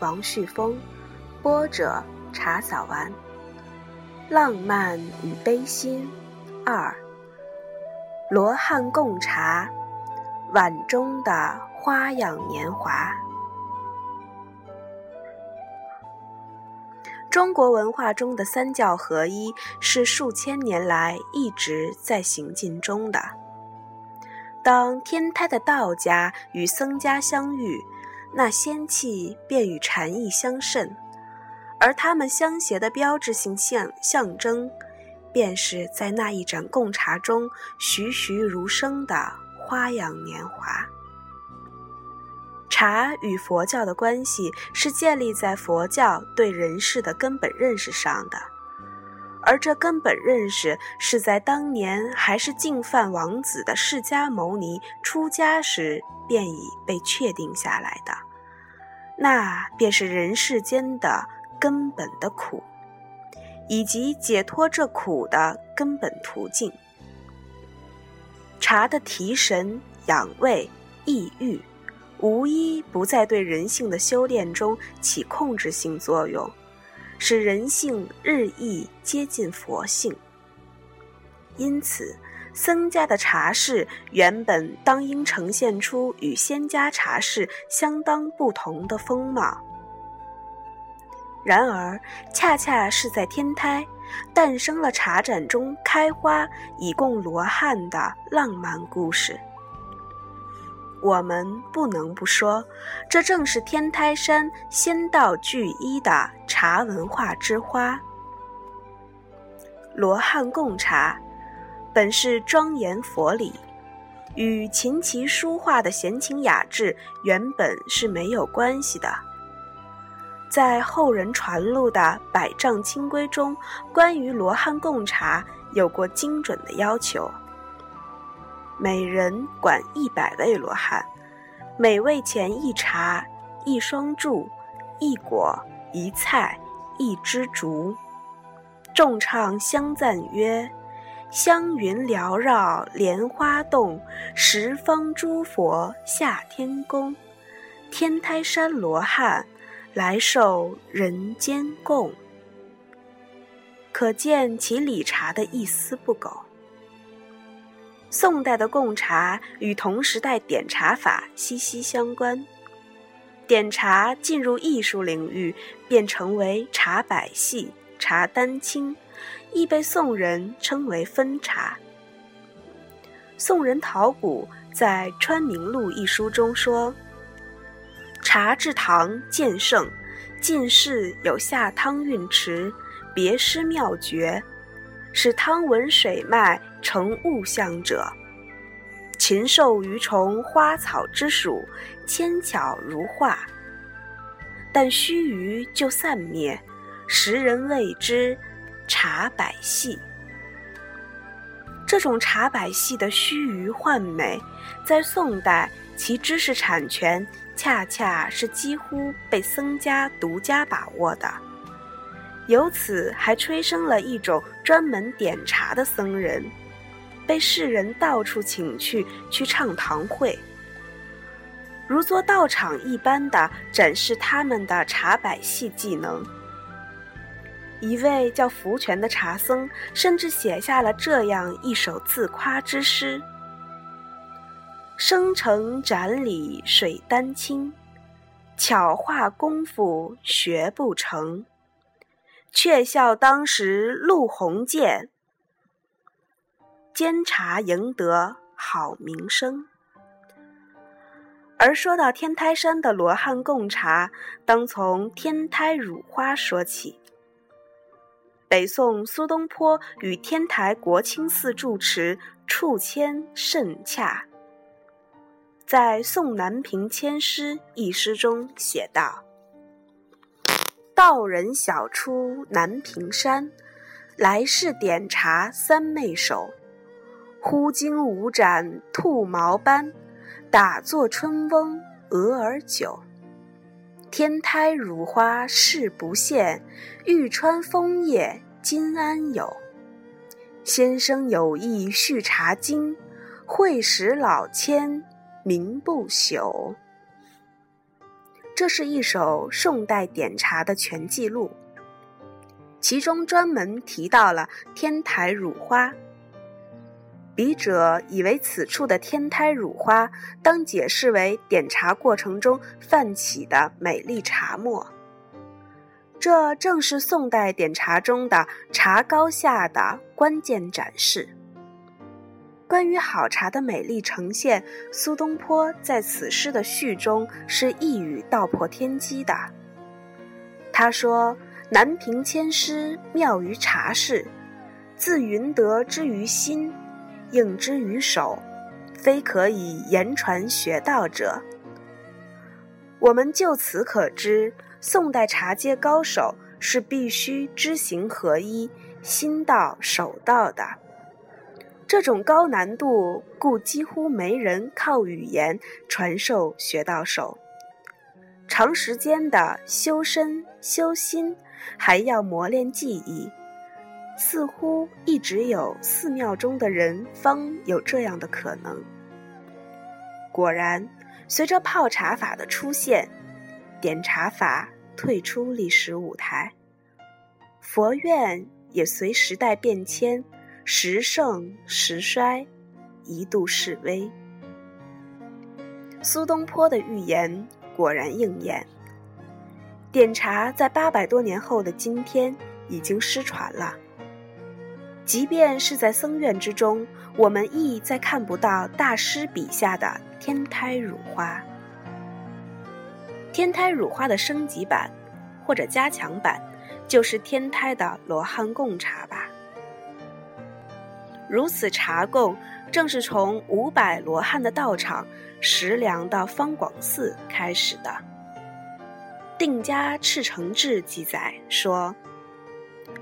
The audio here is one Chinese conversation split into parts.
王旭峰，播者茶扫完。浪漫与悲心二。罗汉贡茶，碗中的花样年华。中国文化中的三教合一，是数千年来一直在行进中的。当天台的道家与僧家相遇。那仙气便与禅意相渗，而他们相携的标志性象象征，便是在那一盏贡茶中栩栩如生的花样年华。茶与佛教的关系是建立在佛教对人世的根本认识上的，而这根本认识是在当年还是净饭王子的释迦牟尼出家时。便已被确定下来的，那便是人世间的根本的苦，以及解脱这苦的根本途径。茶的提神、养胃、抑郁，无一不在对人性的修炼中起控制性作用，使人性日益接近佛性。因此。僧家的茶室原本当应呈现出与仙家茶室相当不同的风貌，然而恰恰是在天台诞生了茶盏中开花以供罗汉的浪漫故事。我们不能不说，这正是天台山仙道聚一的茶文化之花——罗汉贡茶。本是庄严佛理，与琴棋书画的闲情雅致原本是没有关系的。在后人传录的《百丈清规》中，关于罗汉贡茶有过精准的要求：每人管一百位罗汉，每位前一茶、一双柱、一果、一菜、一枝竹，众唱相赞曰。香云缭绕莲花洞，十方诸佛下天宫，天台山罗汉来受人间供。可见其理茶的一丝不苟。宋代的贡茶与同时代点茶法息息相关，点茶进入艺术领域，便成为茶百戏、茶丹青。亦被宋人称为分茶。宋人陶谷在《川明录》一书中说：“茶至唐渐盛，进士有下汤运池，别诗妙绝，使汤文水脉成物象者。禽兽鱼虫花草之属，纤巧如画。但须臾就散灭，时人谓之。”茶百戏，这种茶百戏的须臾幻美，在宋代其知识产权恰恰是几乎被僧家独家把握的，由此还催生了一种专门点茶的僧人，被世人到处请去去唱堂会，如做道场一般的展示他们的茶百戏技能。一位叫福全的茶僧，甚至写下了这样一首自夸之诗：“生成盏里水丹青，巧画功夫学不成，却笑当时陆鸿渐，煎茶赢得好名声。”而说到天台山的罗汉贡茶，当从天台乳花说起。北宋苏东坡与天台国清寺住持处谦甚洽，在《宋南屏签诗》一诗中写道：“道人小出南屏山，来世点茶三昧手。忽惊五盏兔毛斑，打作春翁蛾儿酒。天台乳花誓不现，玉川枫叶今安有？先生有意续茶经，会使老千名不朽。这是一首宋代点茶的全记录，其中专门提到了天台乳花。笔者以为此处的天台乳花，当解释为点茶过程中泛起的美丽茶沫。这正是宋代点茶中的茶高下的关键展示。关于好茶的美丽呈现，苏东坡在此诗的序中是一语道破天机的。他说：“南屏千师妙于茶事，自云德之于心。”应之于手，非可以言传学道者。我们就此可知，宋代茶阶高手是必须知行合一、心到手到的。这种高难度，故几乎没人靠语言传授学到手。长时间的修身修心，还要磨练技艺。似乎一直有寺庙中的人方有这样的可能。果然，随着泡茶法的出现，点茶法退出历史舞台，佛院也随时代变迁，时盛时衰，一度式微。苏东坡的预言果然应验，点茶在八百多年后的今天已经失传了。即便是在僧院之中，我们亦再看不到大师笔下的天台乳花。天台乳花的升级版或者加强版，就是天台的罗汉贡茶吧。如此茶供，正是从五百罗汉的道场石梁的方广寺开始的。定家赤诚志记载说。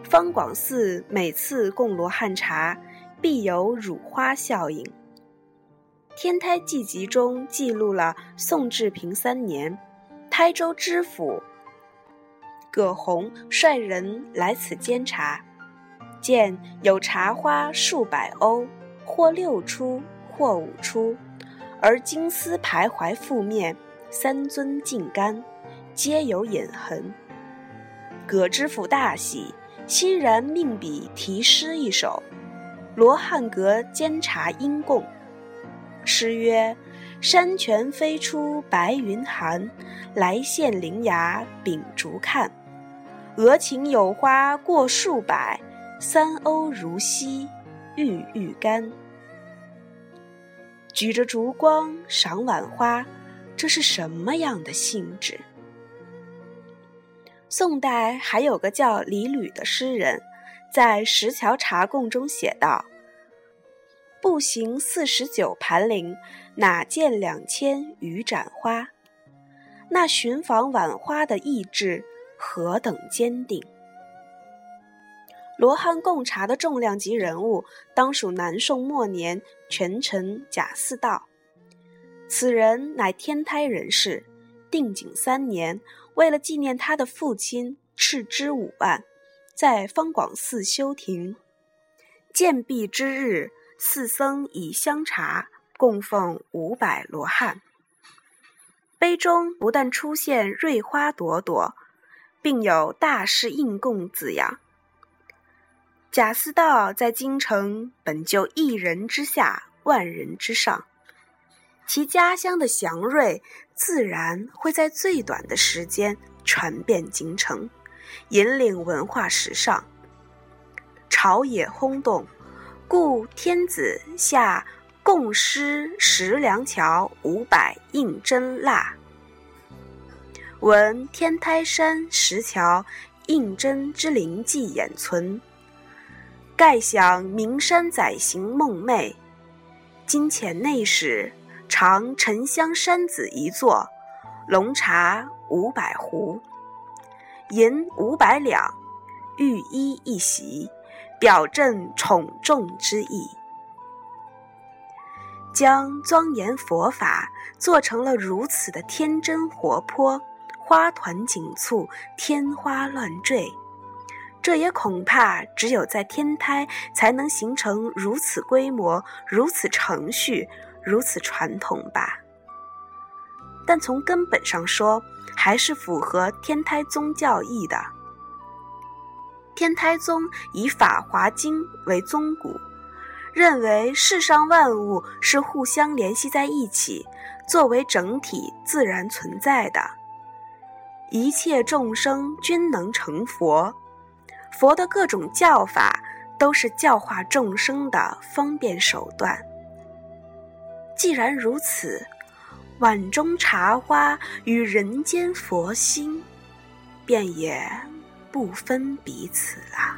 方广寺每次供罗汉茶，必有乳花效应。《天台记集》中记录了宋治平三年，台州知府葛洪率人来此监察，见有茶花数百瓯，或六出，或五出，而金丝徘徊覆面，三尊净干，皆有隐痕。葛知府大喜。欣然命笔题诗一首，《罗汉阁监察因供》。诗曰：“山泉飞出白云寒，来见灵崖秉烛看。额晴有花过数百，三鸥如溪郁郁干。”举着烛光赏晚花，这是什么样的兴致？宋代还有个叫李吕的诗人，在《石桥茶供》中写道：“步行四十九盘岭，哪见两千余盏花？那寻访晚花的意志何等坚定！”罗汉贡茶的重量级人物，当属南宋末年权臣贾似道。此人乃天台人士，定景三年。为了纪念他的父亲，斥资五万，在方广寺修亭。建壁之日，寺僧以香茶供奉五百罗汉。杯中不但出现瑞花朵朵，并有“大事应供”字样。贾似道在京城本就一人之下，万人之上。其家乡的祥瑞，自然会在最短的时间传遍京城，引领文化时尚。朝野轰动，故天子下贡诗石梁桥五百应真蜡。闻天台山石桥应真之灵迹掩存，盖想名山载行梦寐，今遣内史。尝沉香山子一座，龙茶五百壶。银五百两，御衣一袭，表证宠重之意。将庄严佛法做成了如此的天真活泼，花团锦簇，天花乱坠。这也恐怕只有在天台才能形成如此规模、如此程序、如此传统吧。但从根本上说，还是符合天台宗教义的。天台宗以《法华经》为宗骨。认为世上万物是互相联系在一起，作为整体自然存在的，一切众生均能成佛。佛的各种教法都是教化众生的方便手段。既然如此，碗中茶花与人间佛心，便也不分彼此了。